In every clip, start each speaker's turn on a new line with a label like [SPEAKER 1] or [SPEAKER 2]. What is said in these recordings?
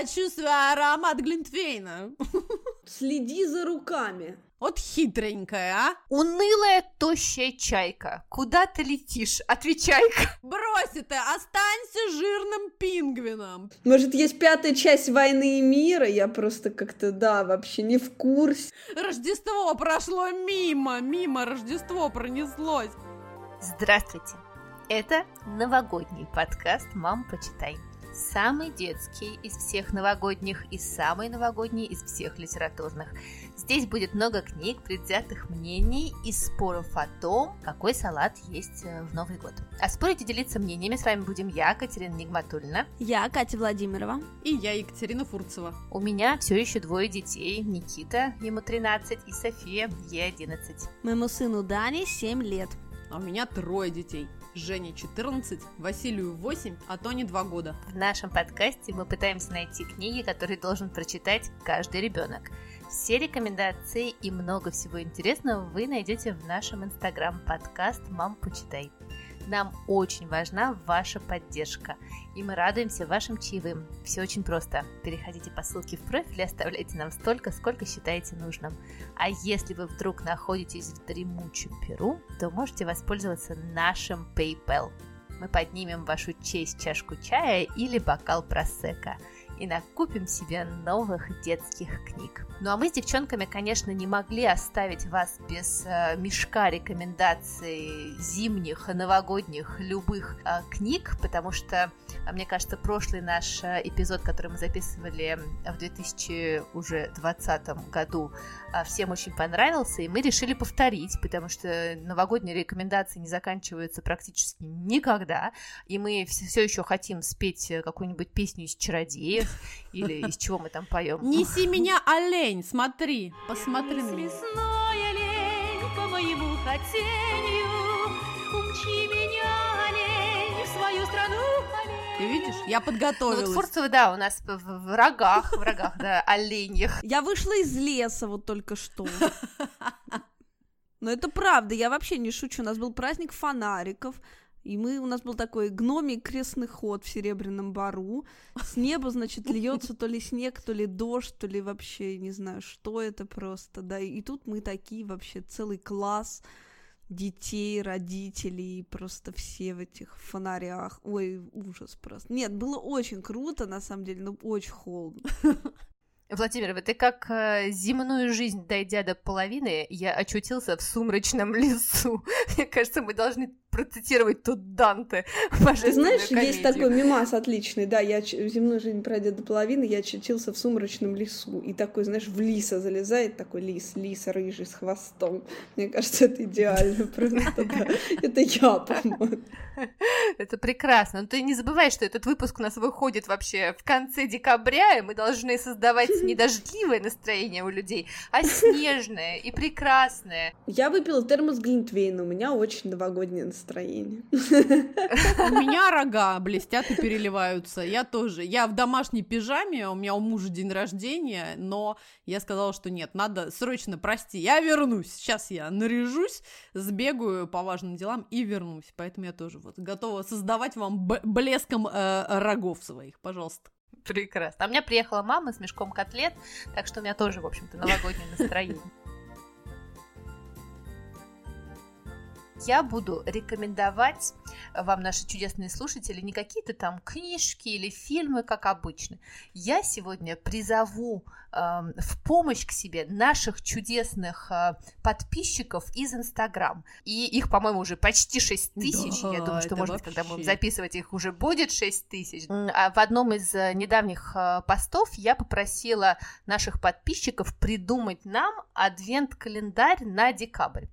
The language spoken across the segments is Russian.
[SPEAKER 1] Я чувствую аромат Глинтвейна.
[SPEAKER 2] Следи за руками.
[SPEAKER 1] Вот хитренькая, а?
[SPEAKER 3] Унылая, тощая чайка. Куда ты летишь? Отвечай-ка.
[SPEAKER 1] Брось это, останься жирным пингвином.
[SPEAKER 2] Может, есть пятая часть «Войны и мира»? Я просто как-то, да, вообще не в курсе.
[SPEAKER 1] Рождество прошло мимо, мимо Рождество пронеслось.
[SPEAKER 3] Здравствуйте. Это новогодний подкаст «Мам, почитай». Самый детский из всех новогодних и самый новогодний из всех литературных. Здесь будет много книг, предвзятых мнений и споров о том, какой салат есть э, в Новый год. А спорить и делиться мнениями с вами будем я, Катерина Нигматульна.
[SPEAKER 4] Я, Катя Владимирова.
[SPEAKER 1] И я, Екатерина Фурцева.
[SPEAKER 3] У меня все еще двое детей. Никита, ему 13, и София, ей 11.
[SPEAKER 4] Моему сыну Дане 7 лет.
[SPEAKER 1] А у меня трое детей. Жене 14, Василию 8, а Тоне 2 года.
[SPEAKER 3] В нашем подкасте мы пытаемся найти книги, которые должен прочитать каждый ребенок. Все рекомендации и много всего интересного вы найдете в нашем инстаграм-подкаст «Мам, почитай». Нам очень важна ваша поддержка, и мы радуемся вашим чаевым. Все очень просто. Переходите по ссылке в профиль и оставляйте нам столько, сколько считаете нужным. А если вы вдруг находитесь в дремучем Перу, то можете воспользоваться нашим PayPal. Мы поднимем вашу честь чашку чая или бокал просека – и накупим себе новых детских книг. Ну а мы с девчонками, конечно, не могли оставить вас без э, мешка рекомендаций зимних, новогодних, любых э, книг, потому что, э, мне кажется, прошлый наш э, эпизод, который мы записывали в 2020 году, э, всем очень понравился, и мы решили повторить, потому что новогодние рекомендации не заканчиваются практически никогда, и мы все, все еще хотим спеть э, какую-нибудь песню из «Чародеев», или из чего мы там поем.
[SPEAKER 1] Неси меня, олень, смотри, посмотри на меня.
[SPEAKER 5] олень, по моему хотению, умчи меня, олень, в свою страну, олень.
[SPEAKER 1] Ты видишь, я подготовилась.
[SPEAKER 3] Ну, вот Фурцева, да, у нас в, в рогах, в рогах, да, оленьих.
[SPEAKER 4] Я вышла из леса вот только что. Но это правда, я вообще не шучу. У нас был праздник фонариков, и мы, у нас был такой гномий крестный ход в Серебряном Бару. С неба, значит, льется то ли снег, то ли дождь, то ли вообще, не знаю, что это просто, да. И тут мы такие вообще, целый класс детей, родителей, просто все в этих фонарях. Ой, ужас просто. Нет, было очень круто, на самом деле, но очень холодно.
[SPEAKER 3] Владимир, ты как э, земную жизнь, дойдя до половины, я очутился в сумрачном лесу. Мне кажется, мы должны процитировать тут Данте.
[SPEAKER 2] Ты знаешь, комедию. есть такой мимас отличный, да, я земную жизнь пройдя до половины, я очутился в сумрачном лесу, и такой, знаешь, в лиса залезает, такой лис, лис рыжий с хвостом. Мне кажется, это идеально просто. Это я, по-моему.
[SPEAKER 3] Это прекрасно. Но ты не забывай, что этот выпуск у нас выходит вообще в конце декабря, и мы должны создавать не дождливое настроение у людей, а снежное и прекрасное.
[SPEAKER 2] Я выпила термос Глинтвейна, у меня очень новогоднее настроение настроение.
[SPEAKER 1] У меня рога блестят и переливаются. Я тоже. Я в домашней пижаме, у меня у мужа день рождения, но я сказала, что нет, надо срочно, прости, я вернусь. Сейчас я наряжусь, сбегаю по важным делам и вернусь. Поэтому я тоже вот готова создавать вам блеском э, рогов своих. Пожалуйста.
[SPEAKER 3] Прекрасно. А у меня приехала мама с мешком котлет, так что у меня тоже, в общем-то, новогоднее настроение. Я буду рекомендовать вам, наши чудесные слушатели, не какие-то там книжки или фильмы, как обычно. Я сегодня призову э, в помощь к себе наших чудесных э, подписчиков из Инстаграм. И их, по-моему, уже почти 6 тысяч. Да, я думаю, что, может быть, когда будем записывать их, уже будет 6 тысяч. А в одном из э, недавних э, постов я попросила наших подписчиков придумать нам адвент-календарь на декабрь.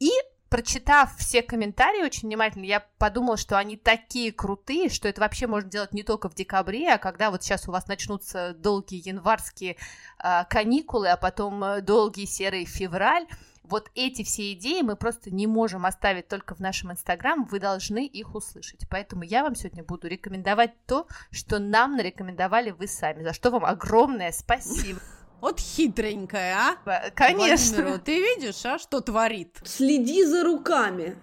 [SPEAKER 3] И прочитав все комментарии очень внимательно, я подумала, что они такие крутые, что это вообще можно делать не только в декабре, а когда вот сейчас у вас начнутся долгие январские э, каникулы, а потом э, долгий серый февраль. Вот эти все идеи мы просто не можем оставить только в нашем Инстаграм, вы должны их услышать. Поэтому я вам сегодня буду рекомендовать то, что нам нарекомендовали вы сами, за что вам огромное спасибо.
[SPEAKER 1] Вот хитренькая,
[SPEAKER 3] а? Конечно.
[SPEAKER 1] Владимиру, ты видишь, а, что творит?
[SPEAKER 2] Следи за руками.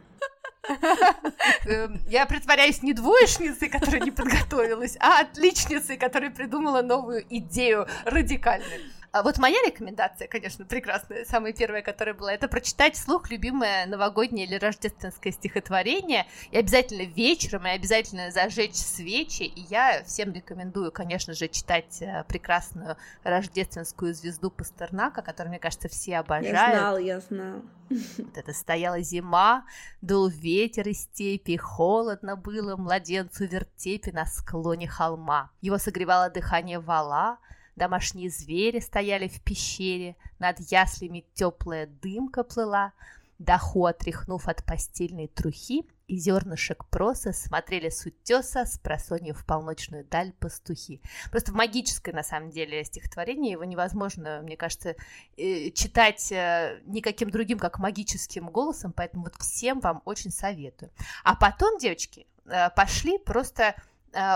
[SPEAKER 3] Эм, я притворяюсь не двоечницей, которая не подготовилась, а отличницей, которая придумала новую идею радикальную. А вот моя рекомендация, конечно, прекрасная, самая первая, которая была, это прочитать вслух любимое новогоднее или рождественское стихотворение, и обязательно вечером, и обязательно зажечь свечи, и я всем рекомендую, конечно же, читать э, прекрасную рождественскую звезду Пастернака, которую, мне кажется, все обожают.
[SPEAKER 2] Я знал, я знал.
[SPEAKER 3] Вот это стояла зима, дул ветер из степи, холодно было младенцу вертепе на склоне холма. Его согревало дыхание вала, Домашние звери стояли в пещере, над яслями теплая дымка плыла. Даху, отряхнув от постельной трухи, и зернышек проса смотрели с утеса с просонья в полночную даль пастухи. Просто магическое, на самом деле, стихотворение, его невозможно, мне кажется, э, читать э, никаким другим, как магическим голосом, поэтому вот всем вам очень советую. А потом, девочки, э, пошли просто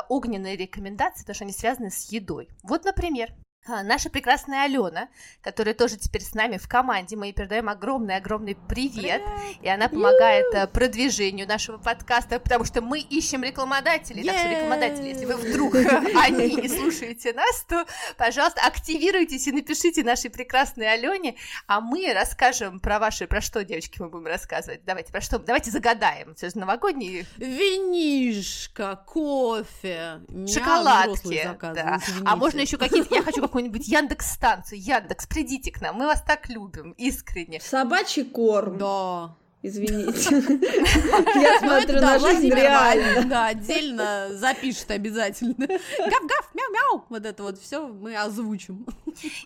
[SPEAKER 3] огненные рекомендации, потому что они связаны с едой. Вот, например, Наша прекрасная Алена, которая тоже теперь с нами в команде, мы ей передаем огромный-огромный привет, и она помогает э, продвижению нашего подкаста, потому что мы ищем рекламодателей, так что рекламодатели, если вы вдруг они не слушаете нас, то, пожалуйста, активируйтесь и напишите нашей прекрасной Алене, а мы расскажем про ваши, про что, девочки, мы будем рассказывать, давайте, про что, давайте загадаем, все же новогодние.
[SPEAKER 1] Винишко, кофе,
[SPEAKER 3] шоколадки, да. а можно еще какие-то, я хочу какую-нибудь Яндекс-станцию. Яндекс, придите к нам, мы вас так любим, искренне.
[SPEAKER 2] Собачий корм.
[SPEAKER 1] Да.
[SPEAKER 2] Извините. Я смотрю на жизнь реально.
[SPEAKER 1] Да, отдельно запишет обязательно. Гав-гав, мяу-мяу. Вот это вот все мы озвучим.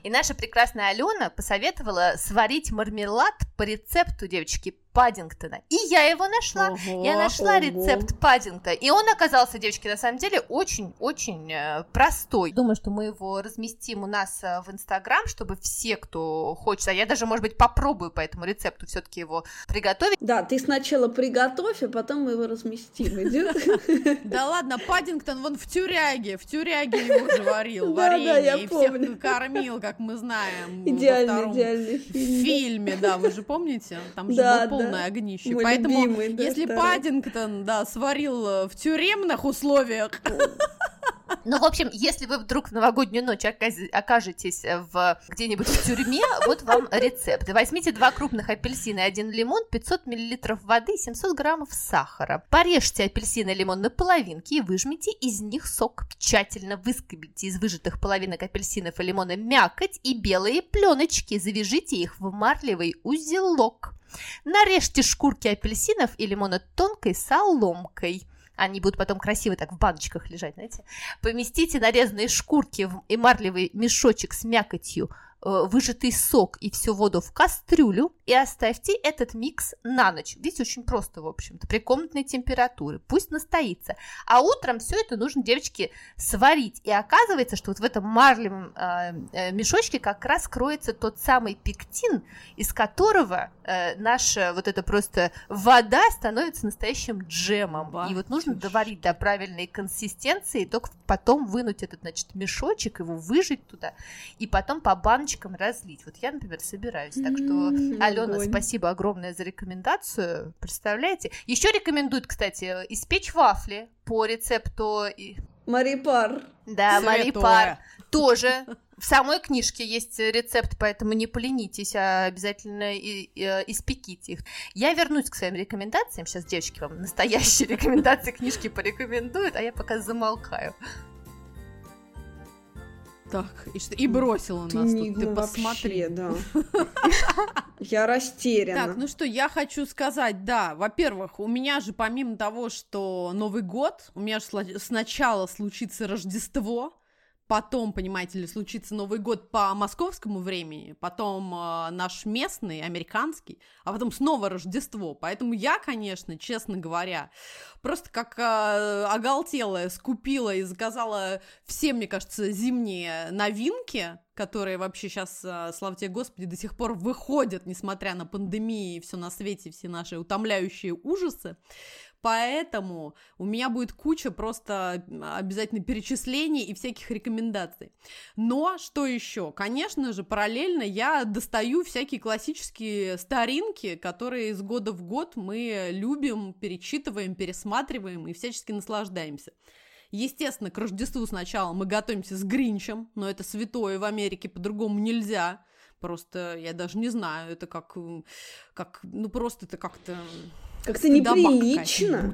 [SPEAKER 3] И наша прекрасная Алена посоветовала сварить мармелад по рецепту, девочки, Паддингтона. И я его нашла. Ого, я нашла ого. рецепт Паддингтона. И он оказался, девочки, на самом деле очень-очень э, простой. Думаю, что мы его разместим у нас э, в Инстаграм, чтобы все, кто хочет, а я даже, может быть, попробую по этому рецепту все-таки его приготовить.
[SPEAKER 2] Да, ты сначала приготовь, а потом мы его разместим.
[SPEAKER 1] Да ладно, Паддингтон вон в тюряге, в тюряге его же варил, варенье, и всех кормил, как мы знаем.
[SPEAKER 2] Идеальный, идеальный
[SPEAKER 1] фильм. В фильме, да, вы же помните? Там же был полное огнище. Мой Поэтому, любимый, да, если второй. Паддингтон, да, сварил э, в тюремных условиях,
[SPEAKER 3] ну, в общем, если вы вдруг в новогоднюю ночь окажетесь в где-нибудь в тюрьме, вот вам рецепт. Возьмите два крупных апельсина и один лимон, 500 мл воды, 700 граммов сахара. Порежьте апельсин и лимон на половинки и выжмите из них сок. Тщательно выскобите из выжатых половинок апельсинов и лимона мякоть и белые пленочки. Завяжите их в марлевый узелок. Нарежьте шкурки апельсинов и лимона тонкой соломкой. Они будут потом красиво так в баночках лежать, знаете. Поместите нарезанные шкурки в эмарлевый мешочек с мякотью выжатый сок и всю воду в кастрюлю и оставьте этот микс на ночь. Видите, очень просто, в общем-то, при комнатной температуре. Пусть настоится. А утром все это нужно, девочки, сварить. И оказывается, что вот в этом марлевом э, э, мешочке как раз кроется тот самый пектин, из которого э, наша вот эта просто вода становится настоящим джемом. Ба, и вот нужно чушь. доварить до правильной консистенции, и только потом вынуть этот, значит, мешочек, его выжать туда, и потом по баночкам баночкам разлить. Вот я, например, собираюсь. Так что, Алена, спасибо огромное за рекомендацию. Представляете? Еще рекомендуют, кстати, испечь вафли по рецепту...
[SPEAKER 2] Марипар.
[SPEAKER 3] Да, Марипар. Тоже в самой книжке есть рецепт, поэтому не поленитесь, а обязательно и, и, э, испеките их. Я вернусь к своим рекомендациям. Сейчас девочки вам настоящие рекомендации книжки порекомендуют, а я пока замолкаю.
[SPEAKER 1] Так, и, что, и бросила
[SPEAKER 2] ты
[SPEAKER 1] нас
[SPEAKER 2] не,
[SPEAKER 1] тут, ты
[SPEAKER 2] ну,
[SPEAKER 1] посмотри.
[SPEAKER 2] Вообще, да. Я растеряна.
[SPEAKER 1] Так, ну что, я хочу сказать, да, во-первых, у меня же помимо того, что Новый год, у меня же сначала случится Рождество, потом, понимаете ли, случится Новый год по московскому времени, потом э, наш местный, американский, а потом снова Рождество. Поэтому я, конечно, честно говоря, просто как э, оголтелая скупила и заказала все, мне кажется, зимние новинки, которые вообще сейчас, э, слава тебе Господи, до сих пор выходят, несмотря на пандемию и все на свете, все наши утомляющие ужасы. Поэтому у меня будет куча просто обязательно перечислений и всяких рекомендаций. Но что еще? Конечно же, параллельно я достаю всякие классические старинки, которые из года в год мы любим, перечитываем, пересматриваем и всячески наслаждаемся. Естественно, к Рождеству сначала мы готовимся с Гринчем, но это святое в Америке, по-другому нельзя. Просто я даже не знаю, это как, как ну просто это как-то...
[SPEAKER 2] Как-то неприлично.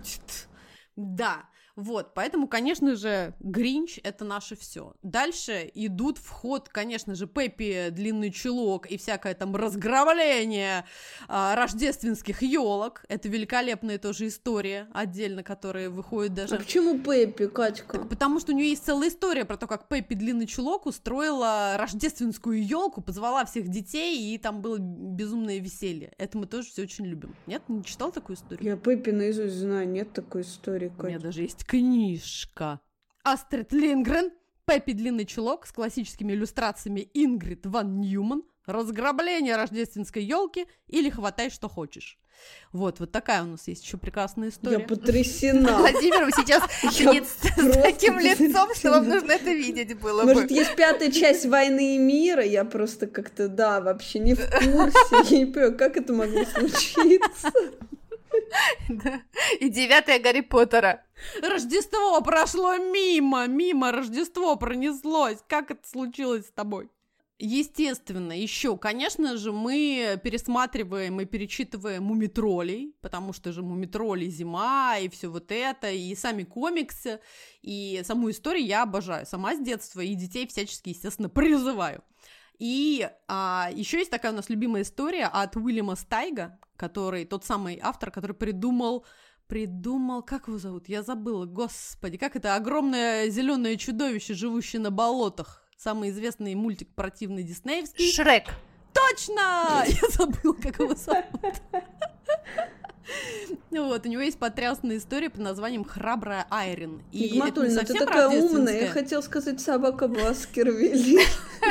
[SPEAKER 1] Да, вот, поэтому, конечно же, Гринч — это наше все. Дальше идут в ход, конечно же, Пеппи, длинный чулок и всякое там разграбление а, рождественских елок. Это великолепная тоже история отдельно, которая выходит даже...
[SPEAKER 2] А почему Пеппи, Катька?
[SPEAKER 1] Так, потому что у нее есть целая история про то, как Пеппи, длинный чулок, устроила рождественскую елку, позвала всех детей, и там было безумное веселье. Это мы тоже все очень любим. Нет, не читал такую историю?
[SPEAKER 2] Я Пеппи наизусть знаю, нет такой истории,
[SPEAKER 1] Катя. У меня даже есть книжка. Астрид Лингрен, Пеппи Длинный Чулок с классическими иллюстрациями Ингрид Ван Ньюман, разграбление рождественской елки или хватай, что хочешь. Вот, вот такая у нас есть еще прекрасная история.
[SPEAKER 2] Я потрясена.
[SPEAKER 3] Владимир, сейчас сидит с таким лицом, что вам нужно это видеть было
[SPEAKER 2] Может, есть пятая часть «Войны и мира», я просто как-то, да, вообще не в курсе, я не понимаю, как это могло случиться.
[SPEAKER 3] И девятая Гарри Поттера.
[SPEAKER 1] Рождество прошло мимо, мимо Рождество пронеслось. Как это случилось с тобой? Естественно, еще, конечно же, мы пересматриваем и перечитываем мумитролей, потому что же мумитроли зима и все вот это, и сами комиксы, и саму историю я обожаю, сама с детства, и детей всячески, естественно, призываю. И а, еще есть такая у нас любимая история от Уильяма Стайга, который тот самый автор, который придумал придумал, как его зовут? Я забыла, господи, как это огромное зеленое чудовище, живущее на болотах. Самый известный мультик противный диснеевский.
[SPEAKER 3] Шрек.
[SPEAKER 1] Точно! Я забыла, как его зовут. Вот, у него есть потрясная история под названием «Храбрая Айрин».
[SPEAKER 2] И Нигматульна, ты такая умная, я хотел сказать «Собака Баскервилли».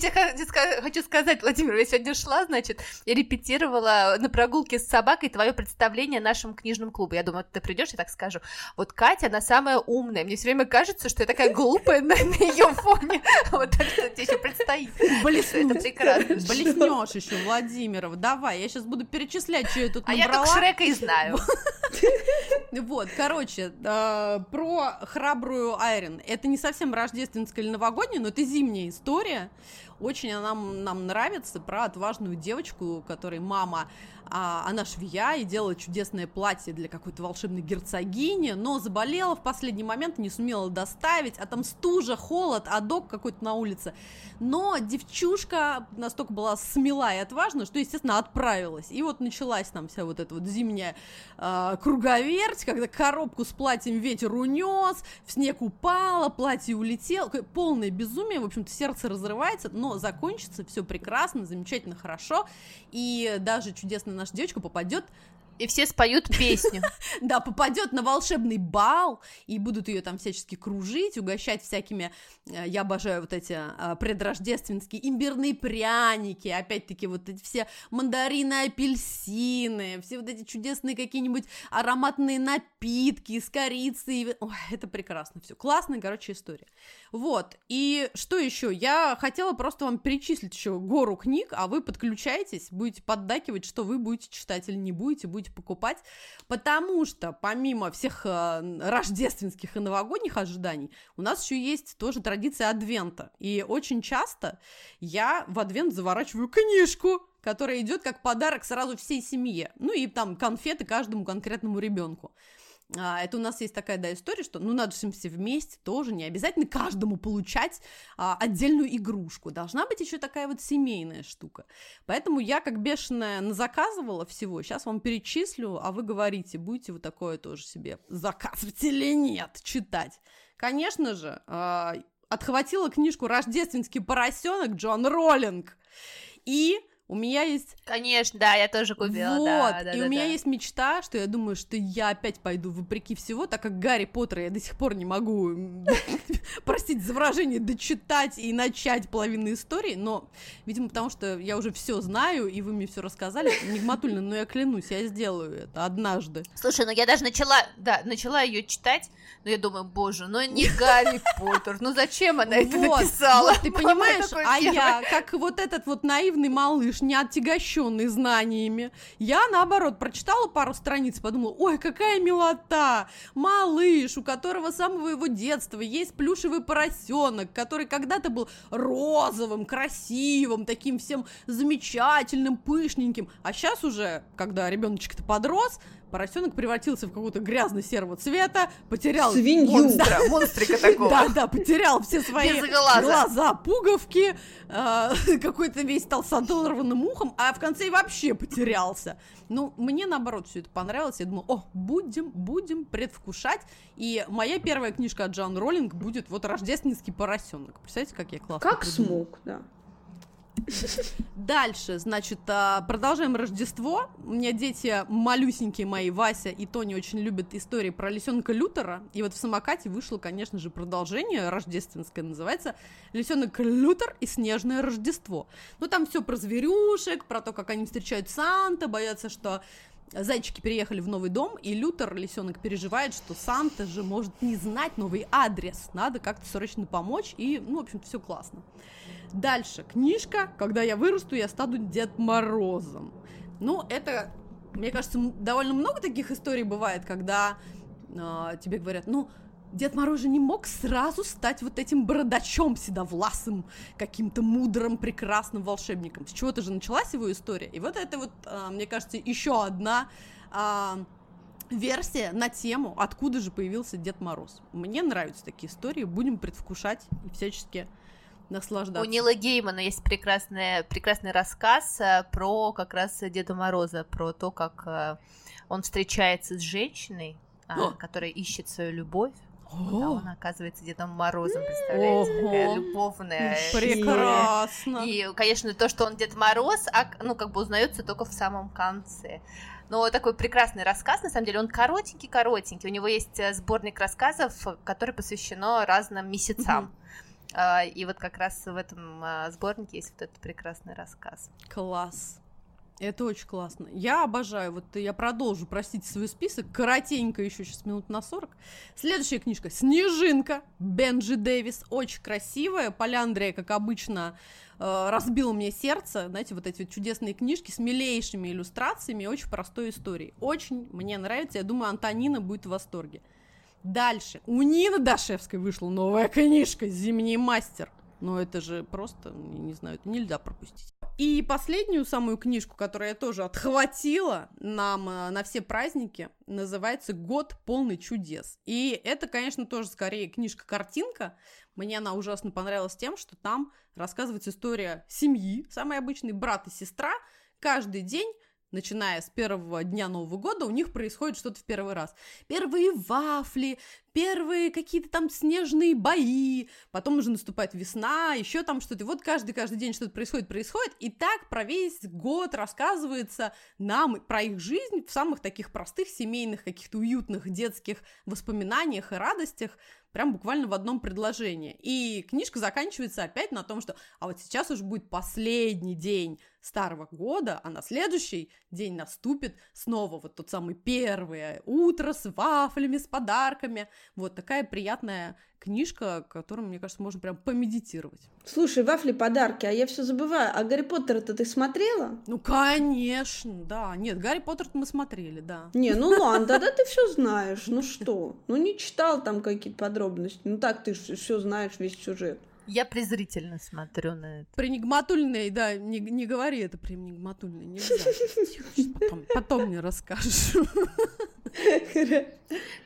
[SPEAKER 3] тебе хочу сказать, Владимир, я сегодня шла, значит, и репетировала на прогулке с собакой твое представление нашему книжному клубу. Я думаю, ты придешь, я так скажу. Вот Катя, она самая умная. Мне все время кажется, что я такая глупая на, на ее фоне. Вот так что тебе еще предстоит.
[SPEAKER 1] Блеснуть. Это прекрасно. Блеснешь еще, Владимиров. Давай, я сейчас буду перечислять, что я тут
[SPEAKER 3] набрала. А я только Шрека и знаю.
[SPEAKER 1] Вот, короче, э, про храбрую Айрин. Это не совсем рождественская или новогодняя, но это зимняя история. Очень она нам, нравится про отважную девочку, которой мама а, она швея и делала чудесное платье для какой-то волшебной герцогини, но заболела в последний момент, не сумела доставить, а там стужа, холод, а док какой-то на улице. Но девчушка настолько была смела и отважна, что, естественно, отправилась. И вот началась там вся вот эта вот зимняя э, круговерть, когда коробку с платьем ветер унес, в снег упала, платье улетело. Полное безумие, в общем-то, сердце разрывается, но закончится все прекрасно, замечательно, хорошо. И даже чудесно наша девочка попадет
[SPEAKER 3] и все споют песню.
[SPEAKER 1] Да, попадет на волшебный бал, и будут ее там всячески кружить, угощать всякими, э, я обожаю вот эти э, предрождественские имбирные пряники, опять-таки вот эти все мандарины, апельсины, все вот эти чудесные какие-нибудь ароматные напитки с корицей. Ой, это прекрасно все. Классная, короче, история. Вот, и что еще? Я хотела просто вам перечислить еще гору книг, а вы подключаетесь, будете поддакивать, что вы будете читать или не будете, будете покупать, потому что помимо всех э, рождественских и новогодних ожиданий, у нас еще есть тоже традиция адвента, и очень часто я в адвент заворачиваю книжку, которая идет как подарок сразу всей семье, ну и там конфеты каждому конкретному ребенку. А, это у нас есть такая, да, история, что, ну, надо же все вместе тоже, не обязательно каждому получать а, отдельную игрушку, должна быть еще такая вот семейная штука. Поэтому я, как бешеная, заказывала всего, сейчас вам перечислю, а вы говорите, будете вы такое тоже себе заказывать или нет, читать. Конечно же, а, отхватила книжку «Рождественский поросенок» Джон Роллинг, и У меня есть...
[SPEAKER 3] Конечно, да, я тоже купила,
[SPEAKER 1] вот,
[SPEAKER 3] да, да,
[SPEAKER 1] и
[SPEAKER 3] да,
[SPEAKER 1] у меня
[SPEAKER 3] да.
[SPEAKER 1] есть мечта, что я думаю, что я опять пойду вопреки всего, так как Гарри Поттера я до сих пор не могу, простите за выражение, дочитать и начать половину истории, но, видимо, потому что я уже все знаю, и вы мне все рассказали, Нигматульна, но я клянусь, я сделаю это однажды.
[SPEAKER 3] Слушай, ну я даже начала, да, начала ее читать, но я думаю, боже, ну не Гарри Поттер, ну зачем она это написала?
[SPEAKER 1] вот, ты понимаешь, а я, как вот этот вот наивный малыш, не отягощенный знаниями, я, наоборот, прочитала пару страниц, подумала, ой, какая милота, малыш, у которого с самого его детства есть плюшевый поросенок, который когда-то был розовым, красивым, таким всем замечательным, пышненьким, а сейчас уже, когда ребеночек-то подрос, поросенок превратился в какого-то грязно-серого цвета, потерял...
[SPEAKER 2] Свинью.
[SPEAKER 1] монстра.
[SPEAKER 3] Да, монстрика такого.
[SPEAKER 1] Да, да, потерял все свои
[SPEAKER 3] глаза.
[SPEAKER 1] глаза, пуговки, а, какой-то весь стал с оторванным ухом, а в конце и вообще потерялся. Ну, мне наоборот все это понравилось. Я думаю, о, будем, будем предвкушать. И моя первая книжка от Джоан Роллинг будет вот «Рождественский поросенок». Представляете, как я классно
[SPEAKER 2] Как
[SPEAKER 1] придумала?
[SPEAKER 2] смог, да.
[SPEAKER 1] Дальше, значит, а, продолжаем Рождество. У меня дети малюсенькие мои, Вася и Тони, очень любят истории про лисенка Лютера. И вот в самокате вышло, конечно же, продолжение рождественское, называется «Лисенок Лютер и снежное Рождество». Ну, там все про зверюшек, про то, как они встречают Санта, боятся, что Зайчики переехали в новый дом, и Лютер, лисенок, переживает, что Санта же может не знать новый адрес. Надо как-то срочно помочь, и, ну, в общем-то, все классно. Дальше. Книжка «Когда я вырасту, я стану Дед Морозом». Ну, это, мне кажется, довольно много таких историй бывает, когда а, тебе говорят, ну, Дед Мороз же не мог сразу стать вот этим бородачом седовласым, каким-то мудрым, прекрасным волшебником. С чего-то же началась его история. И вот это вот, а, мне кажется, еще одна а, версия на тему, откуда же появился Дед Мороз. Мне нравятся такие истории, будем предвкушать и всячески наслаждаться.
[SPEAKER 3] У Нила Геймана есть прекрасный, прекрасный рассказ э, про как раз Деда Мороза, про то, как э, он встречается с женщиной, а, которая ищет свою любовь.
[SPEAKER 1] О,
[SPEAKER 3] А он оказывается Дедом Морозом, представляете, такая
[SPEAKER 1] Ого.
[SPEAKER 3] любовная.
[SPEAKER 1] прекрасно.
[SPEAKER 3] И, конечно, то, что он Дед Мороз, а, ну, как бы узнается только в самом конце. Но такой прекрасный рассказ, на самом деле, он коротенький-коротенький. У него есть э, сборник рассказов, который посвящено разным месяцам. А, И вот как раз в этом а, сборнике есть вот этот прекрасный рассказ.
[SPEAKER 1] Класс. Это очень классно. Я обожаю. Вот я продолжу, простите, свой список. Коротенько еще сейчас минут на 40. Следующая книжка «Снежинка» Бенджи Дэвис. Очень красивая. Поляндрия, как обычно, э, разбила мне сердце. Знаете, вот эти вот чудесные книжки с милейшими иллюстрациями и очень простой историей. Очень мне нравится. Я думаю, Антонина будет в восторге. Дальше. У Нины Дашевской вышла новая книжка «Зимний мастер». Но это же просто, не знаю, это нельзя пропустить. И последнюю самую книжку, которую я тоже отхватила нам э, на все праздники, называется «Год полный чудес». И это, конечно, тоже скорее книжка-картинка. Мне она ужасно понравилась тем, что там рассказывается история семьи, самый обычный брат и сестра. Каждый день начиная с первого дня Нового года, у них происходит что-то в первый раз. Первые вафли, первые какие-то там снежные бои, потом уже наступает весна, еще там что-то. И вот каждый-каждый день что-то происходит, происходит, и так про весь год рассказывается нам про их жизнь в самых таких простых семейных, каких-то уютных детских воспоминаниях и радостях, прям буквально в одном предложении. И книжка заканчивается опять на том, что а вот сейчас уже будет последний день старого года, а на следующий день наступит снова вот тот самый первое утро с вафлями, с подарками. Вот такая приятная книжка, которую, мне кажется, можно прям помедитировать.
[SPEAKER 2] Слушай, вафли подарки, а я все забываю. А Гарри Поттера-то ты смотрела?
[SPEAKER 1] Ну, конечно, да. Нет, Гарри Поттер мы смотрели, да.
[SPEAKER 2] Не, ну ладно, тогда ты все знаешь. Ну что? Ну не читал там какие-то подробности. Ну так ты все знаешь, весь сюжет.
[SPEAKER 3] Я презрительно смотрю на это.
[SPEAKER 1] При Нигматульной, да, не, не говори это при Нигматульной, нельзя. Потом, потом мне расскажешь.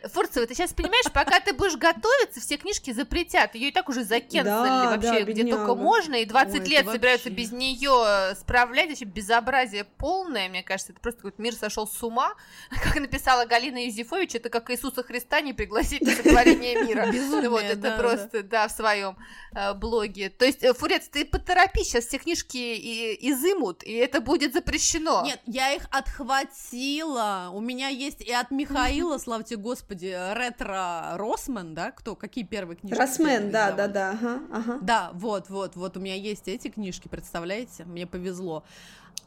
[SPEAKER 3] Фурцева, ты сейчас понимаешь, пока ты будешь готовиться, все книжки запретят. Ее и так уже закенселили
[SPEAKER 2] Да,
[SPEAKER 3] вообще
[SPEAKER 2] да,
[SPEAKER 3] где только можно, и 20
[SPEAKER 1] Ой,
[SPEAKER 3] лет собираются
[SPEAKER 1] вообще.
[SPEAKER 3] без нее справлять. Вообще безобразие полное, мне кажется. Это просто какой-то мир сошел с ума. Как написала Галина Юзефович, это как Иисуса Христа не пригласить на сотворение мира.
[SPEAKER 1] Безумие,
[SPEAKER 3] Вот это
[SPEAKER 1] да,
[SPEAKER 3] просто, да, в своем э, блоге. То есть, э, Фурец, ты поторопись, сейчас все книжки и- изымут, и это будет запрещено.
[SPEAKER 1] Нет, я их отхватила. У меня есть и от Михаила, славьте господи, ретро Росмен, да? Кто? Какие первые книжки?
[SPEAKER 2] Росмен, да, да, да, ага, ага.
[SPEAKER 1] Да, вот, вот, вот у меня есть эти книжки, представляете? Мне повезло.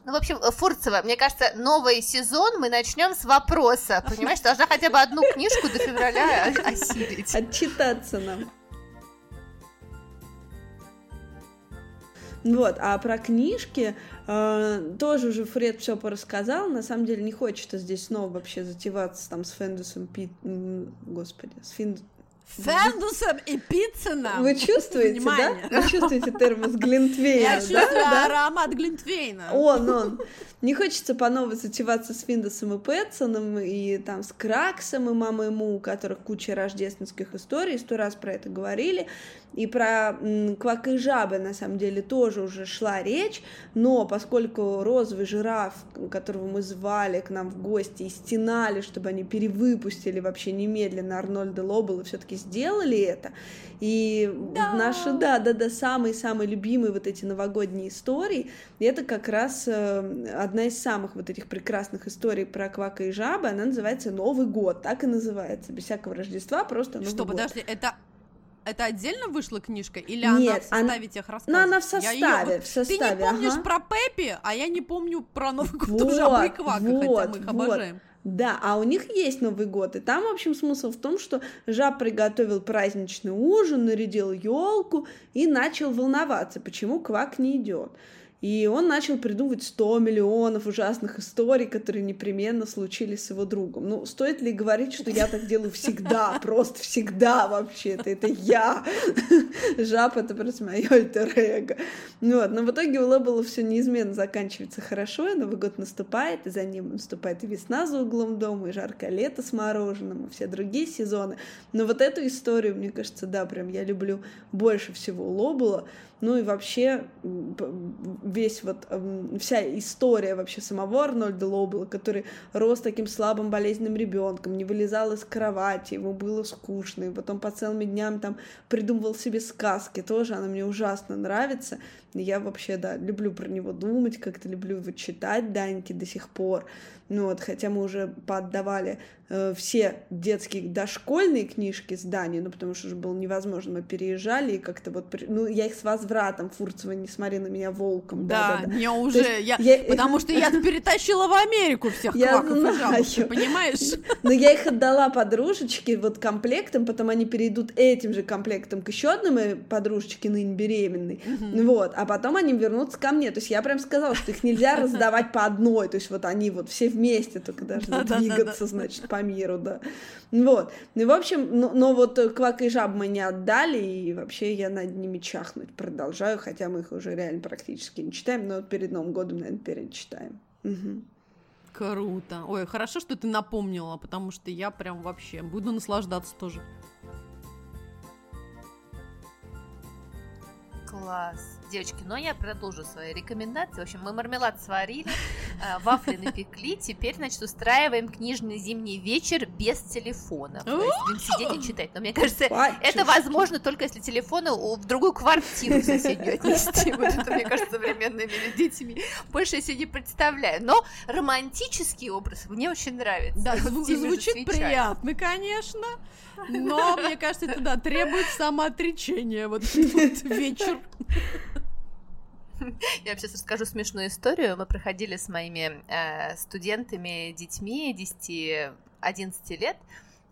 [SPEAKER 3] Ну, в общем, Фурцева, мне кажется, новый сезон мы начнем с вопроса, понимаешь? Должна хотя бы одну книжку до февраля осилить.
[SPEAKER 2] Отчитаться нам. Вот, а про книжки э, тоже уже Фред все порассказал. На самом деле не хочется здесь снова вообще затеваться там с Фендусом Пит... Господи, с Фин...
[SPEAKER 1] Фендусом и Пицценом.
[SPEAKER 2] Вы чувствуете,
[SPEAKER 1] Внимание.
[SPEAKER 2] да? Вы чувствуете термос Глинтвейна,
[SPEAKER 1] Я
[SPEAKER 2] да?
[SPEAKER 1] чувствую
[SPEAKER 2] Да?
[SPEAKER 1] аромат Глинтвейна.
[SPEAKER 2] Он, он. Не хочется по новой затеваться с Финдосом и Пэтсоном, и там с Краксом и Мамой Му, у которых куча рождественских историй, сто раз про это говорили. И про Квак и Жабы, на самом деле, тоже уже шла речь, но поскольку розовый жираф, которого мы звали к нам в гости и стенали, чтобы они перевыпустили вообще немедленно Арнольда Лоббела, все-таки сделали это, и наши, да, да, да, самые-самые любимые вот эти новогодние истории, это как раз э, одна из самых вот этих прекрасных историй про Квака и Жабы, она называется «Новый год», так и называется, без всякого Рождества, просто «Новый
[SPEAKER 1] Что,
[SPEAKER 2] год».
[SPEAKER 1] подожди, это это отдельно вышла книжка или она
[SPEAKER 2] Нет,
[SPEAKER 1] в
[SPEAKER 2] она-
[SPEAKER 1] составе тех рассказов?
[SPEAKER 2] Ну, она в
[SPEAKER 1] Я её-
[SPEAKER 2] составе, в
[SPEAKER 1] Ты
[SPEAKER 2] составе,
[SPEAKER 1] не помнишь
[SPEAKER 2] ага.
[SPEAKER 1] про Пеппи, а я не помню про Новый год
[SPEAKER 2] Вот,
[SPEAKER 1] в Жабы и Квака, хотя
[SPEAKER 2] вот,
[SPEAKER 1] мы их
[SPEAKER 2] вот.
[SPEAKER 1] обожаем.
[SPEAKER 2] Да, а у них есть Новый год, и там, в общем, смысл в том, что Жаб приготовил праздничный ужин, нарядил елку и начал волноваться, почему Квак не идет. И он начал придумывать 100 миллионов ужасных историй, которые непременно случились с его другом. Ну, стоит ли говорить, что я так делаю всегда, просто всегда вообще-то, это я. Жаб — это просто мое альтер-эго. Ну Вот, но в итоге у Лоббела все неизменно заканчивается хорошо, и Новый год наступает, и за ним наступает и весна за углом дома, и жаркое лето с мороженым, и все другие сезоны. Но вот эту историю, мне кажется, да, прям я люблю больше всего у Лоббела. Ну и вообще весь вот м, вся история вообще самого Арнольда Лоббела, который рос таким слабым болезненным ребенком, не вылезал из кровати, ему было скучно, и потом по целым дням там придумывал себе сказки, тоже она мне ужасно нравится. И Я вообще, да, люблю про него думать, как-то люблю его читать, Даньки, до сих пор. Ну вот, хотя мы уже поотдавали э, все детские дошкольные книжки с Даней, ну потому что уже было невозможно, мы переезжали, и как-то вот, при- ну я их с возвратом, Фурцева, не смотри на меня волком,
[SPEAKER 1] Да,
[SPEAKER 2] да-да-да.
[SPEAKER 1] мне уже,
[SPEAKER 2] есть
[SPEAKER 1] я,
[SPEAKER 2] я-
[SPEAKER 1] потому что я перетащила в Америку всех
[SPEAKER 2] Я
[SPEAKER 1] кваков и жабок, ты
[SPEAKER 2] знаю.
[SPEAKER 1] понимаешь?
[SPEAKER 2] Но я их отдала подружечке вот комплектом, потом они перейдут этим же комплектом к еще одной моей подружечке, ныне беременной. Вот, а потом они вернутся ко мне. То есть я прям сказала, что их нельзя раздавать по одной. То есть вот они вот все вместе только должны двигаться, значит, по миру, да. Вот. Ну, в общем, но, но вот э, Квак и Жаб мы не отдали, и вообще я над ними чахнуть продолжаю, хотя мы их уже реально практически не читаем, но вот перед Новым годом, наверное, перечитаем.
[SPEAKER 1] Круто. Ой, хорошо, что ты напомнила, потому что я прям вообще буду наслаждаться тоже.
[SPEAKER 3] Класс. Девочки, но я продолжу свои рекомендации. В общем, мы мармелад сварили, а, вафли напекли. Теперь, значит, устраиваем книжный зимний вечер без телефона. То есть будем сидеть и читать. Но мне кажется, это возможно только если телефоны в другую квартиру соседнюю отнести. Вот это, мне кажется, современными детьми. Больше я себе не представляю. Но романтический образ мне очень нравится.
[SPEAKER 1] Да, звучит приятно, конечно. Но мне кажется, это да, требует самоотречения. Вот этот вечер.
[SPEAKER 3] Я сейчас расскажу смешную историю. Мы проходили с моими э, студентами, детьми 10-11 лет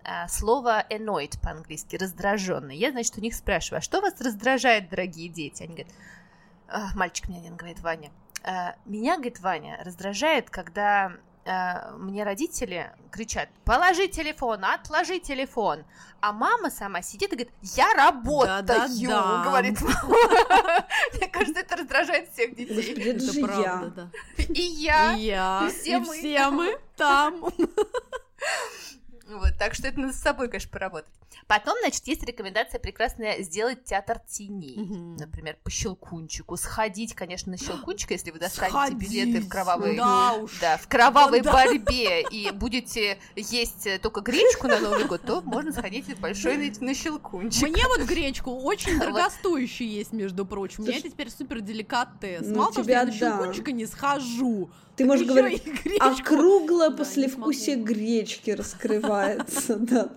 [SPEAKER 3] э, слово annoyed по-английски, раздраженный. Я, значит, у них спрашиваю, а что вас раздражает, дорогие дети? Они говорят, «А, мальчик мне один говорит, Ваня, «А, меня, говорит, Ваня, раздражает, когда э, мне родители кричат, положи телефон, отложи телефон, а мама сама сидит и говорит, я работаю,
[SPEAKER 1] Да-да-да.
[SPEAKER 3] говорит мама. Мне кажется, это раздражает всех детей.
[SPEAKER 2] Это
[SPEAKER 1] правда, да.
[SPEAKER 3] И я.
[SPEAKER 1] И я,
[SPEAKER 3] и все мы.
[SPEAKER 1] все мы там.
[SPEAKER 3] Вот, так что это надо с собой, конечно, поработать. Потом, значит, есть рекомендация прекрасная сделать театр теней.
[SPEAKER 1] Мгм.
[SPEAKER 3] Например, по щелкунчику. Сходить, конечно, на щелкунчик, если вы достанете
[SPEAKER 1] Сходить,
[SPEAKER 3] билеты в кровавой...
[SPEAKER 1] Да уж.
[SPEAKER 3] Да, в кровавой
[SPEAKER 1] Да.
[SPEAKER 3] борьбе и будете есть э, только гречку на Новый год, то можно сходить в большой на, на щелкунчик.
[SPEAKER 1] Мне вот гречку очень дорогостоящую есть, между прочим. У меня это теперь супер деликатес.
[SPEAKER 2] ну
[SPEAKER 1] Мало того, что я на щелкунчика не схожу.
[SPEAKER 2] Ты можешь говорить, округлое
[SPEAKER 1] Да,
[SPEAKER 2] послевкусие гречки раскрывается. да.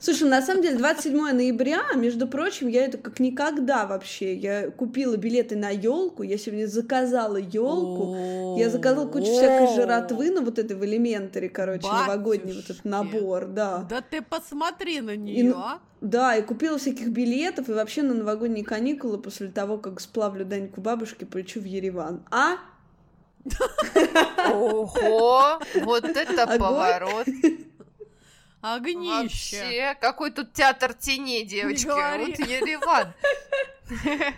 [SPEAKER 2] Слушай, на самом деле 27 ноября, между прочим, я это как никогда вообще. Я купила билеты на елку, я сегодня заказала елку. Я заказала кучу всякой жратвы, ну вот это в элементаре, короче, новогодний вот этот набор, да.
[SPEAKER 1] Да ты посмотри на нее, а.
[SPEAKER 2] Да, и купила всяких билетов, и вообще на новогодние каникулы после того, как сплавлю Даньку бабушки, полечу в Ереван. А?
[SPEAKER 3] Ого, вот это поворот.
[SPEAKER 1] Огнище.
[SPEAKER 3] Вообще, какой тут театр теней, девочки. Вот Ереван.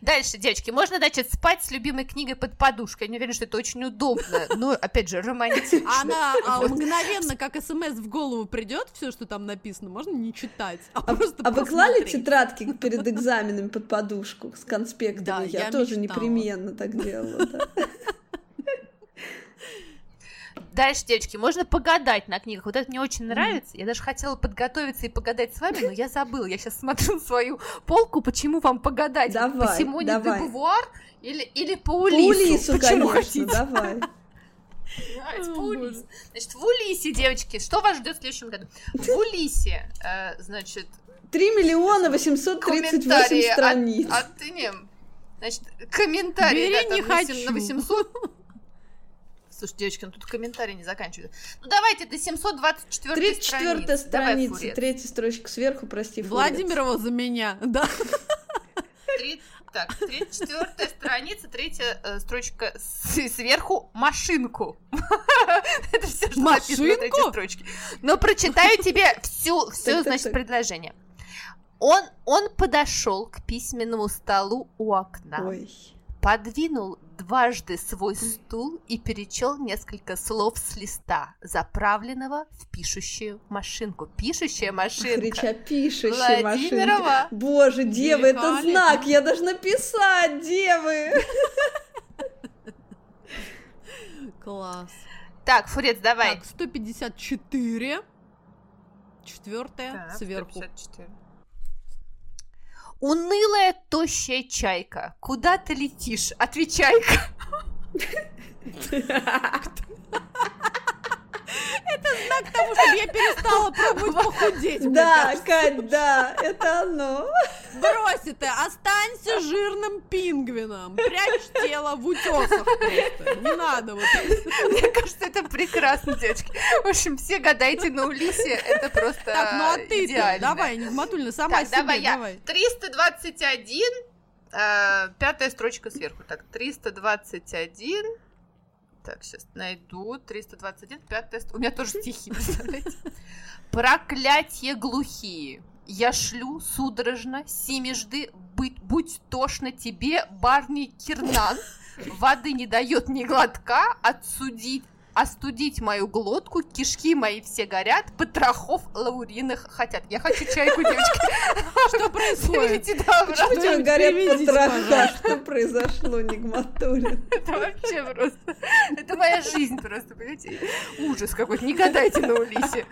[SPEAKER 3] Дальше, девочки, можно, значит, спать с любимой книгой под подушкой. Я не уверена, что это очень удобно, но, опять же, романтично.
[SPEAKER 1] Она а,
[SPEAKER 3] Вот.
[SPEAKER 1] мгновенно, как смс в голову придет, все, что там написано, можно не читать, а,
[SPEAKER 2] А,
[SPEAKER 1] просто
[SPEAKER 2] а вы клали тетрадки перед экзаменами под подушку с конспектами?
[SPEAKER 1] Да,
[SPEAKER 2] я,
[SPEAKER 1] я
[SPEAKER 2] тоже
[SPEAKER 1] мечтала.
[SPEAKER 2] непременно так делала. да.
[SPEAKER 3] Дальше, девочки, можно погадать на книгах. Вот это мне очень нравится. Я даже хотела подготовиться и погадать с вами, но я забыла. Я сейчас смотрю свою полку. Почему вам погадать? по
[SPEAKER 2] Давай,
[SPEAKER 3] Симоне де
[SPEAKER 2] давай.
[SPEAKER 3] Бувуар или, или по
[SPEAKER 2] По
[SPEAKER 3] Улису?
[SPEAKER 2] Улису,
[SPEAKER 3] Почему
[SPEAKER 2] конечно,
[SPEAKER 3] хотите?
[SPEAKER 2] давай.
[SPEAKER 3] По. Улису. Значит, в Улисе, девочки, что вас ждет в следующем году? В Улисе, э, значит,
[SPEAKER 2] 3 миллиона 838
[SPEAKER 3] комментарии от,
[SPEAKER 2] страниц.
[SPEAKER 3] от Нем. Значит, комментарии
[SPEAKER 1] Бери,
[SPEAKER 3] да,
[SPEAKER 1] не хочу.
[SPEAKER 3] на 800. Слушай, девочки, ну тут комментарии не заканчиваются. Ну давайте до 724
[SPEAKER 2] 34
[SPEAKER 3] страницы.
[SPEAKER 2] Страница,
[SPEAKER 3] Фурец.
[SPEAKER 2] третья строчка сверху, прости, Фурец.
[SPEAKER 1] Владимирова за меня, да.
[SPEAKER 3] Три- Так, 34 страница, третья э, строчка с- сверху машинку. Это все, что написано на третьей
[SPEAKER 1] Машинку?
[SPEAKER 3] строчке. Но прочитаю тебе всю, все, значит,
[SPEAKER 2] так.
[SPEAKER 3] предложение. Он, он подошел к письменному столу у окна.
[SPEAKER 2] Ой.
[SPEAKER 3] подвинул дважды свой стул и перечел несколько слов с листа, заправленного в пишущую машинку. Пишущая машинка.
[SPEAKER 2] Хрича пишущая машинка. Боже, девы, это знак, я должна писать, девы.
[SPEAKER 1] Класс.
[SPEAKER 3] Так, Фурец, давай.
[SPEAKER 1] Так, 154. Четвертая
[SPEAKER 3] Так,
[SPEAKER 1] сверху.
[SPEAKER 3] 154. Унылая, тощая чайка. Куда ты летишь? Отвечай-ка.
[SPEAKER 1] К тому, чтобы я перестала пробовать похудеть.
[SPEAKER 2] Да. Кать, да, это оно.
[SPEAKER 1] Брось это, останься жирным пингвином. Прячь тело в утесах просто. Не надо вот это.
[SPEAKER 3] Мне кажется, это прекрасно, девочки. В общем, все гадайте на Улисе. Это просто
[SPEAKER 1] Так, ну а ты давай, Нигматульна, сама
[SPEAKER 3] Так,
[SPEAKER 1] себе,
[SPEAKER 3] давай я.
[SPEAKER 1] давай.
[SPEAKER 3] 321, э, пятая строчка сверху. Так, 321. Так, сейчас найду. 321, пятая стр- У меня тоже стихи, представляете? Проклятье глухие. Я шлю судорожно, семежды, быть, будь тошно тебе, Барни Кирнан. Воды не дает ни глотка, отсудить, остудить мою глотку, кишки мои все горят, потрохов лауриных хотят. Я хочу чайку, девочки.
[SPEAKER 1] Что происходит?
[SPEAKER 2] Почему у тебя горят потроха? Что произошло, Нигматулин?
[SPEAKER 3] Это вообще просто... Это моя жизнь просто, понимаете? Ужас какой-то. Не гадайте на Улисе.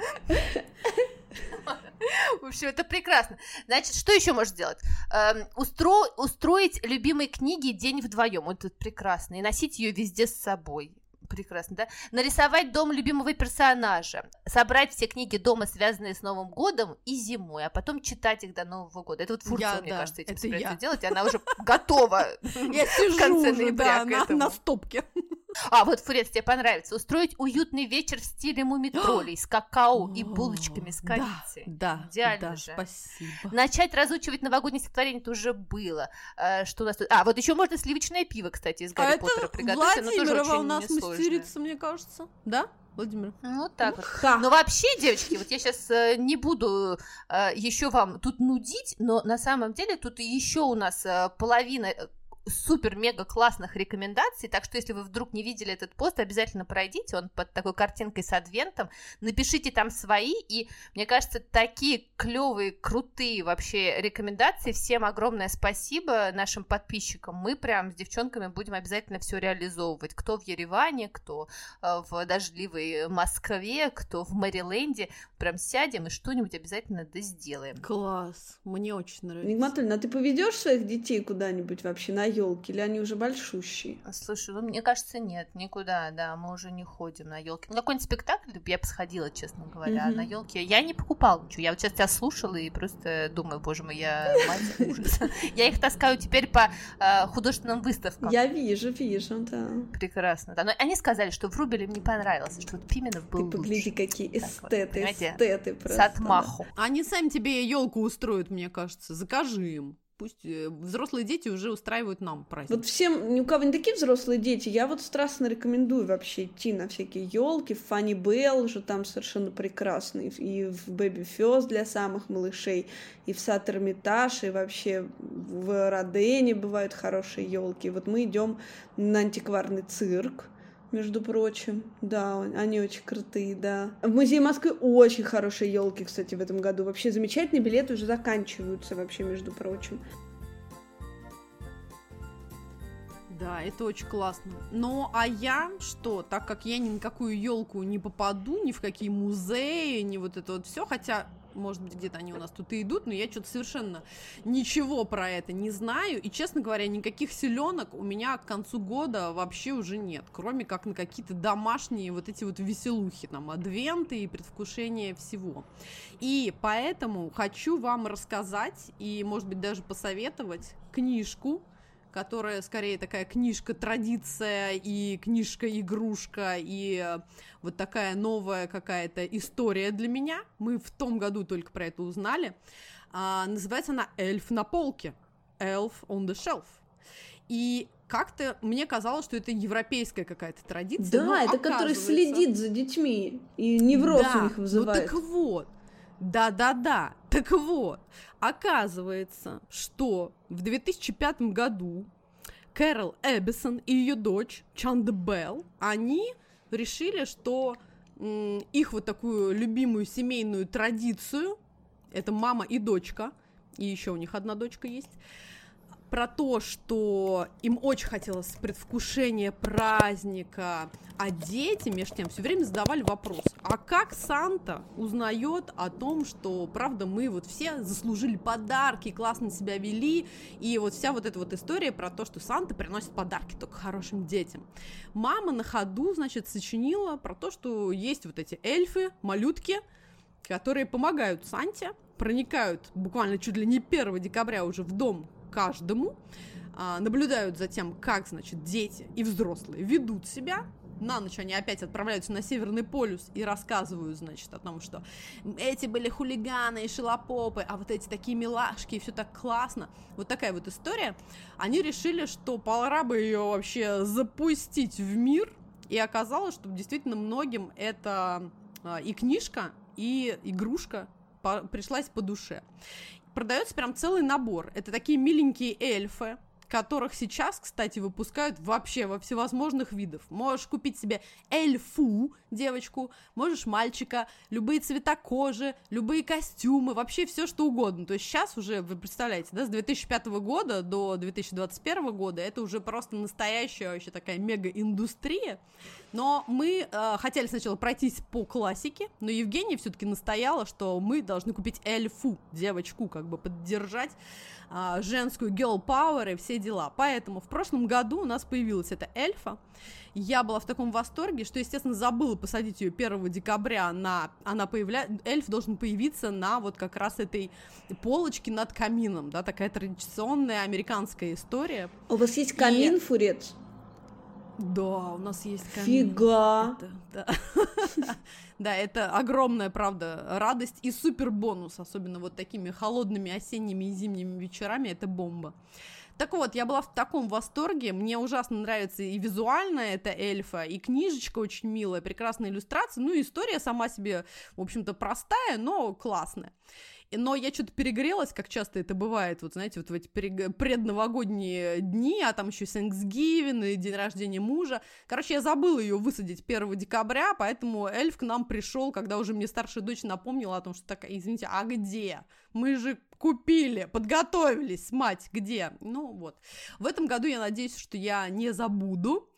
[SPEAKER 3] В общем, это прекрасно. Значит, что еще можно сделать? Эм, устро- Устроить любимой книги день вдвоем. Вот это прекрасно. И носить ее везде с собой. Прекрасно, да? Нарисовать дом любимого персонажа. Собрать все книги дома, связанные с Новым годом и зимой, а потом читать их до Нового года. Это вот Фурцева,
[SPEAKER 1] Я,
[SPEAKER 3] мне
[SPEAKER 1] да,
[SPEAKER 3] кажется, этим
[SPEAKER 1] это
[SPEAKER 3] собирается
[SPEAKER 1] я.
[SPEAKER 3] делать, и она уже готова
[SPEAKER 1] Я сижу
[SPEAKER 3] конце
[SPEAKER 1] уже,
[SPEAKER 3] ноября
[SPEAKER 1] да,
[SPEAKER 3] к
[SPEAKER 1] на,
[SPEAKER 3] этому.
[SPEAKER 1] на стопке.
[SPEAKER 3] А, вот, Фурец, тебе понравится. Устроить уютный вечер в стиле мумитролей с какао и булочками с
[SPEAKER 1] Да,
[SPEAKER 3] корицей.
[SPEAKER 1] Да,
[SPEAKER 3] Идеально
[SPEAKER 1] да,
[SPEAKER 3] же.
[SPEAKER 1] спасибо.
[SPEAKER 3] Начать разучивать новогоднее стихотворение это уже было. Э, что у нас тут? А, вот еще можно сливочное пиво, кстати, из
[SPEAKER 1] А
[SPEAKER 3] Гарри Поттера приготовить.
[SPEAKER 1] Владимирова у нас
[SPEAKER 3] несложное.
[SPEAKER 1] Мастерица, мне кажется. Да, Владимир?
[SPEAKER 3] Ну, вот так вот.
[SPEAKER 2] Ха.
[SPEAKER 3] Но вообще, девочки, вот я сейчас не буду еще вам тут нудить, но на самом деле тут еще у нас э, половина э, супер-мега классных рекомендаций, так что если вы вдруг не видели этот пост, обязательно пройдите, он под такой картинкой с адвентом, напишите там свои, и мне кажется, такие клевые, крутые вообще рекомендации, всем огромное спасибо нашим подписчикам, мы прям с девчонками будем обязательно все реализовывать, кто в Ереване, кто э, в дождливой Москве, кто в Мэриленде, прям сядем и что-нибудь обязательно да сделаем.
[SPEAKER 1] Класс, мне очень нравится.
[SPEAKER 2] Нигматульна, а ты поведешь своих детей куда-нибудь вообще на елки, или они уже большущие?
[SPEAKER 3] Слушай, ну мне кажется, нет, никуда, да, мы уже не ходим на елки. На какой-нибудь спектакль я бы сходила, честно говоря, а на елке я не покупала ничего. Я вот сейчас тебя слушала и просто думаю, боже мой, я мать ужас. Я их таскаю теперь по э, художественным выставкам.
[SPEAKER 2] Я вижу, вижу, да.
[SPEAKER 3] Прекрасно, да. Но они сказали, что Врубель им не понравился, что вот Пименов был
[SPEAKER 2] Ты погляди, какие эстеты, эстеты
[SPEAKER 3] С
[SPEAKER 2] просто.
[SPEAKER 3] отмаху.
[SPEAKER 1] Они сами тебе елку устроят, мне кажется. Закажи им. Пусть э, взрослые дети уже устраивают нам праздник.
[SPEAKER 2] Вот всем, ни у кого не такие взрослые дети, я вот страстно рекомендую вообще идти на всякие елки, в Фанни Белл же там совершенно прекрасный, и в Бэби Фёс для самых малышей, и в Сад Эрмитаж, и вообще в Родене бывают хорошие елки. Вот мы идем на антикварный цирк, между прочим. Да, они очень крутые, да. В музее Москвы очень хорошие елки, кстати, в этом году. Вообще замечательные билеты уже заканчиваются вообще, между прочим.
[SPEAKER 1] Да, это очень классно. Ну, а я что, так как я ни на какую елку не попаду, ни в какие музеи, ни вот это вот все, хотя, может быть, где-то они у нас тут и идут, но я что-то совершенно ничего про это не знаю. И, честно говоря, никаких селенок у меня к концу года вообще уже нет, кроме как на какие-то домашние вот эти вот веселухи, там, адвенты и предвкушение всего. И поэтому хочу вам рассказать и, может быть, даже посоветовать книжку, которая скорее такая книжка-традиция и книжка-игрушка, и э, вот такая новая какая-то история для меня. Мы в том году только про это узнали. А, называется она «Эльф на полке». «Elf on the shelf». И как-то мне казалось, что это европейская какая-то традиция.
[SPEAKER 2] Да, это который
[SPEAKER 1] оказывается-
[SPEAKER 2] следит за детьми и невроз
[SPEAKER 1] да,
[SPEAKER 2] у них вызывает.
[SPEAKER 1] Ну так вот. Да-да-да. Так вот, оказывается, что в 2005 году Кэрол Эбисон и ее дочь Чанда Белл, они решили, что их вот такую любимую семейную традицию, это мама и дочка, и еще у них одна дочка есть, про то, что им очень хотелось предвкушения праздника, а дети, между тем, все время задавали вопрос, а как Санта узнает о том, что, правда, мы вот все заслужили подарки, классно себя вели, и вот вся вот эта вот история про то, что Санта приносит подарки только хорошим детям. Мама на ходу, значит, сочинила про то, что есть вот эти эльфы, малютки, которые помогают Санте, проникают буквально чуть ли не 1 декабря уже в дом каждому, а, наблюдают за тем, как, значит, дети и взрослые ведут себя. На ночь они опять отправляются на Северный полюс и рассказывают, значит, о том, что эти были хулиганы и шелопопы, а вот эти такие милашки, и все так классно. Вот такая вот история. Они решили, что пора бы ее вообще запустить в мир, и оказалось, что действительно многим это а, и книжка, и игрушка пришлась по душе. Продается прям целый набор. Это такие миленькие эльфы, которых сейчас, кстати, выпускают вообще во всевозможных видов. Можешь купить себе эльфу, девочку, можешь мальчика, любые цвета кожи, любые костюмы, вообще все что угодно. То есть сейчас уже, вы представляете, да, с 2005 года до 2021 года это уже просто настоящая вообще такая мега-индустрия. Но мы э, хотели сначала пройтись по классике, но Евгения все-таки настояла, что мы должны купить эльфу, девочку, как бы поддержать а, женскую girl power и все дела. Поэтому в прошлом году у нас появилась эта эльфа. Я была в таком восторге, что, естественно, забыла посадить ее 1 декабря на... Она появля... Эльф должен появиться на вот как раз этой полочке над камином, да, такая традиционная американская история.
[SPEAKER 2] У вас есть камин, Фурец?
[SPEAKER 1] Да, у нас есть камин.
[SPEAKER 2] Фига!
[SPEAKER 1] Это- да. Да, это огромная, правда, радость и супер бонус, особенно вот такими холодными осенними и зимними вечерами, это бомба. Так вот, я была в таком восторге, мне ужасно нравится и визуально эта эльфа, и книжечка очень милая, прекрасная иллюстрация, ну и история сама себе, в общем-то, простая, но классная. Но я что-то перегрелась, как часто это бывает, вот знаете, вот в эти предновогодние дни, а там еще Thanksgiving и день рождения мужа. Короче, я забыла ее высадить 1 декабря, поэтому эльф к нам пришел, когда уже мне старшая дочь напомнила о том, что такая, извините, а где? Мы же купили, подготовились, мать, где? Ну вот. В этом году я надеюсь, что я не забуду,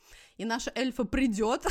[SPEAKER 1] и наша эльфа придет.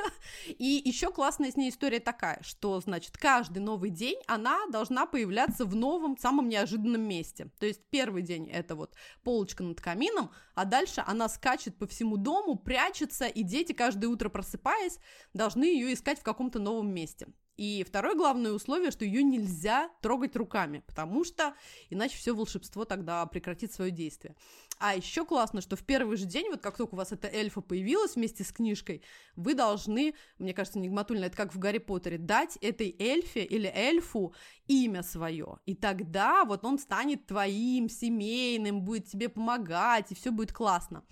[SPEAKER 1] и еще классная с ней история такая, что, значит, каждый новый день она должна появляться в новом, самом неожиданном месте. То есть первый день это вот полочка над камином, а дальше она скачет по всему дому, прячется, и дети каждое утро просыпаясь должны ее искать в каком-то новом месте. И второе главное условие, что ее нельзя трогать руками, потому что иначе все волшебство тогда прекратит свое действие. А еще классно, что в первый же день, вот как только у вас эта эльфа появилась вместе с книжкой, вы должны, мне кажется, нигматульно, это как в Гарри Поттере, дать этой эльфе или эльфу имя свое. И тогда вот он станет твоим, семейным, будет тебе помогать, и все будет классно.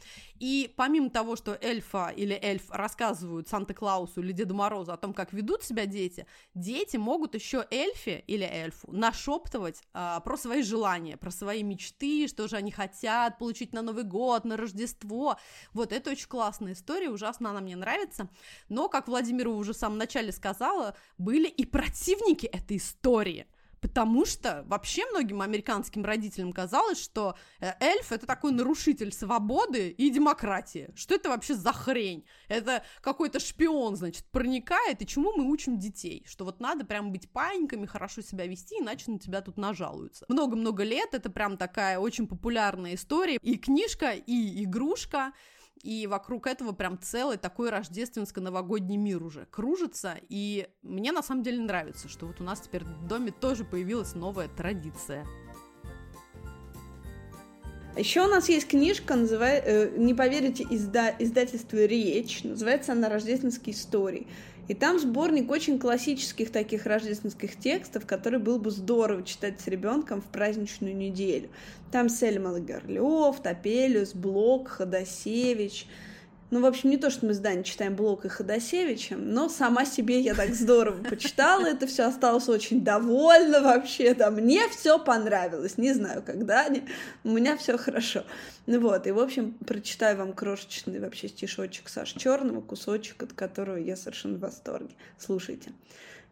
[SPEAKER 1] И помимо того, что эльфа или эльф рассказывают Санта-Клаусу или Деду Морозу о том, как ведут себя дети, дети могут еще эльфе или эльфу нашептывать а, про свои желания, про свои мечты, что же они хотят получить на Новый год, на Рождество. Вот это очень классная история, ужасно она мне нравится. Но, как Владимиру уже в самом начале сказала, были и противники этой истории потому что вообще многим американским родителям казалось, что э, эльф это такой нарушитель свободы и демократии. Что это вообще за хрень? Это какой-то шпион, значит, проникает, и чему мы учим детей? Что вот надо прям быть паиньками, хорошо себя вести, иначе на тебя тут нажалуются. Много-много лет это прям такая очень популярная история. И книжка, и игрушка и вокруг этого прям целый такой рождественско-новогодний мир уже кружится, и мне на самом деле нравится, что вот у нас теперь в доме тоже появилась новая традиция.
[SPEAKER 2] Еще у нас есть книжка, называет, э, не поверите, изда, издательство «Речь», называется она «Рождественские истории». И там сборник очень классических таких рождественских текстов, которые было бы здорово читать с ребенком в праздничную неделю. Там Сельма Лагерлёв, Топелиус, Блок, Ходосевич – ну, в общем, не то, что мы с Даней читаем Блок и Ходосевича, но сама себе я так здорово почитала это все, осталась очень довольна вообще, да, мне все понравилось, не знаю, когда они, у меня все хорошо. Ну вот, и, в общем, прочитаю вам крошечный вообще стишочек Саши Черного, кусочек, от которого я совершенно в восторге. Слушайте.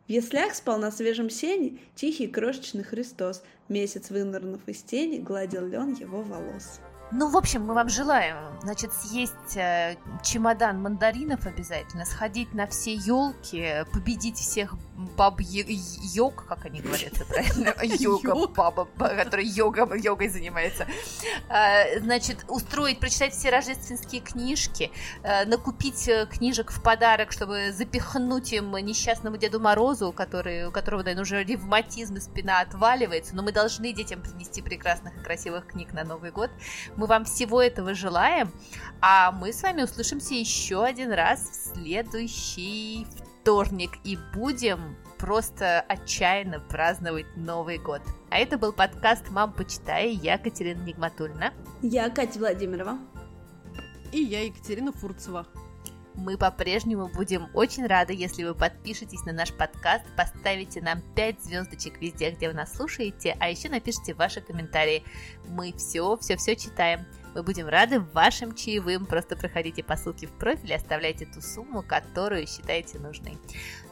[SPEAKER 2] В яслях спал на свежем сене тихий крошечный Христос. Месяц, вынырнув из тени, гладил лен его волос.
[SPEAKER 3] Ну, в общем, мы вам желаем, значит, съесть э, чемодан мандаринов обязательно, сходить на все елки, победить всех баб йог, как они говорят, правильно? Йога баба, которая йога, йогой занимается. А, значит, устроить, прочитать все рождественские книжки, э, накупить э, книжек в подарок, чтобы запихнуть им несчастному Деду Морозу, который, у которого, наверное, уже ревматизм и спина отваливается, но мы должны детям принести прекрасных и красивых книг на Новый год. Мы вам всего этого желаем, а мы с вами услышимся еще один раз в следующий вторник и будем просто отчаянно праздновать Новый год. А это был подкаст «Мам, почитай». Я Катерина Нигматульна.
[SPEAKER 2] Я Катя Владимирова.
[SPEAKER 1] И я Екатерина Фурцева.
[SPEAKER 3] Мы по-прежнему будем очень рады, если вы подпишетесь на наш подкаст, поставите нам 5 звездочек везде, где вы нас слушаете, а еще напишите ваши комментарии. Мы все, все, все читаем. Мы будем рады вашим чаевым. Просто проходите по ссылке в профиле, оставляйте ту сумму, которую считаете нужной.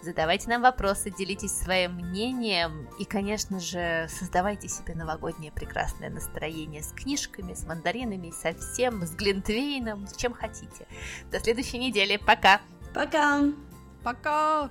[SPEAKER 3] Задавайте нам вопросы, делитесь своим мнением и, конечно же, создавайте себе новогоднее прекрасное настроение с книжками, с мандаринами, со всем, с глинтвейном, с чем хотите. До следующей недели. Пока!
[SPEAKER 2] Пока!
[SPEAKER 1] Пока!